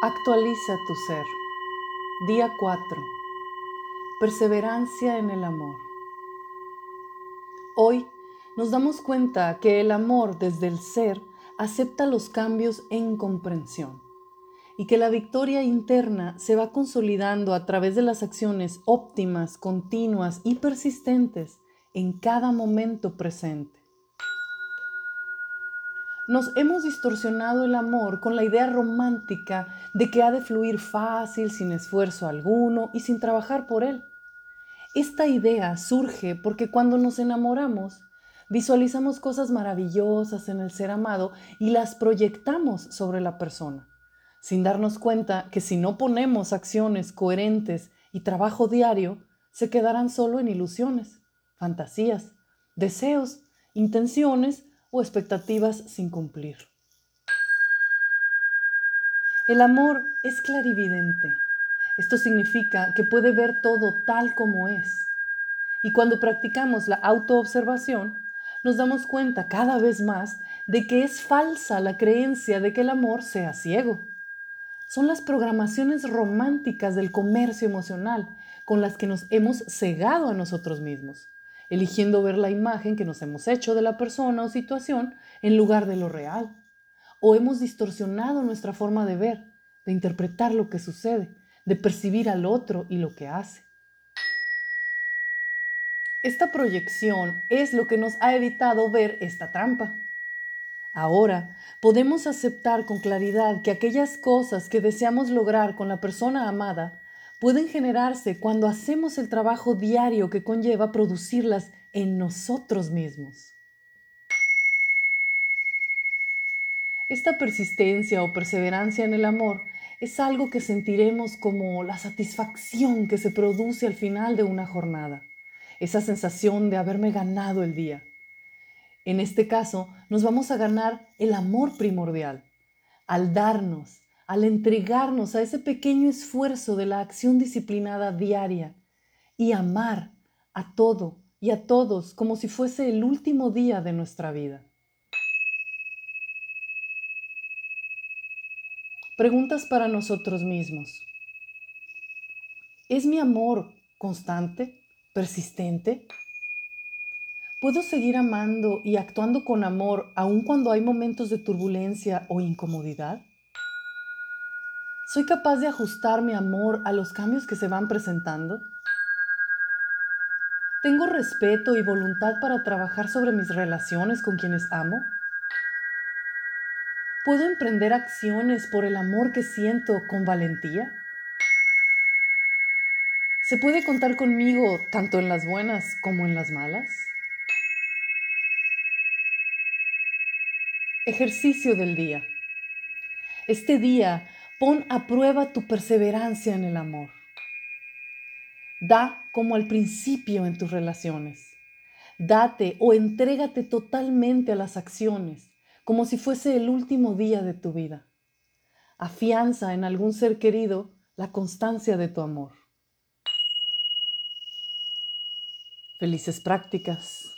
Actualiza tu ser. Día 4. Perseverancia en el amor. Hoy nos damos cuenta que el amor desde el ser acepta los cambios en comprensión y que la victoria interna se va consolidando a través de las acciones óptimas, continuas y persistentes en cada momento presente. Nos hemos distorsionado el amor con la idea romántica de que ha de fluir fácil, sin esfuerzo alguno y sin trabajar por él. Esta idea surge porque cuando nos enamoramos, visualizamos cosas maravillosas en el ser amado y las proyectamos sobre la persona, sin darnos cuenta que si no ponemos acciones coherentes y trabajo diario, se quedarán solo en ilusiones, fantasías, deseos, intenciones o expectativas sin cumplir. El amor es clarividente. Esto significa que puede ver todo tal como es. Y cuando practicamos la autoobservación, nos damos cuenta cada vez más de que es falsa la creencia de que el amor sea ciego. Son las programaciones románticas del comercio emocional con las que nos hemos cegado a nosotros mismos eligiendo ver la imagen que nos hemos hecho de la persona o situación en lugar de lo real. O hemos distorsionado nuestra forma de ver, de interpretar lo que sucede, de percibir al otro y lo que hace. Esta proyección es lo que nos ha evitado ver esta trampa. Ahora podemos aceptar con claridad que aquellas cosas que deseamos lograr con la persona amada pueden generarse cuando hacemos el trabajo diario que conlleva producirlas en nosotros mismos. Esta persistencia o perseverancia en el amor es algo que sentiremos como la satisfacción que se produce al final de una jornada, esa sensación de haberme ganado el día. En este caso, nos vamos a ganar el amor primordial, al darnos, al entregarnos a ese pequeño esfuerzo de la acción disciplinada diaria y amar a todo y a todos como si fuese el último día de nuestra vida. Preguntas para nosotros mismos. ¿Es mi amor constante, persistente? ¿Puedo seguir amando y actuando con amor aun cuando hay momentos de turbulencia o incomodidad? ¿Soy capaz de ajustar mi amor a los cambios que se van presentando? ¿Tengo respeto y voluntad para trabajar sobre mis relaciones con quienes amo? ¿Puedo emprender acciones por el amor que siento con valentía? ¿Se puede contar conmigo tanto en las buenas como en las malas? Ejercicio del día. Este día Pon a prueba tu perseverancia en el amor. Da como al principio en tus relaciones. Date o entrégate totalmente a las acciones, como si fuese el último día de tu vida. Afianza en algún ser querido la constancia de tu amor. Felices prácticas.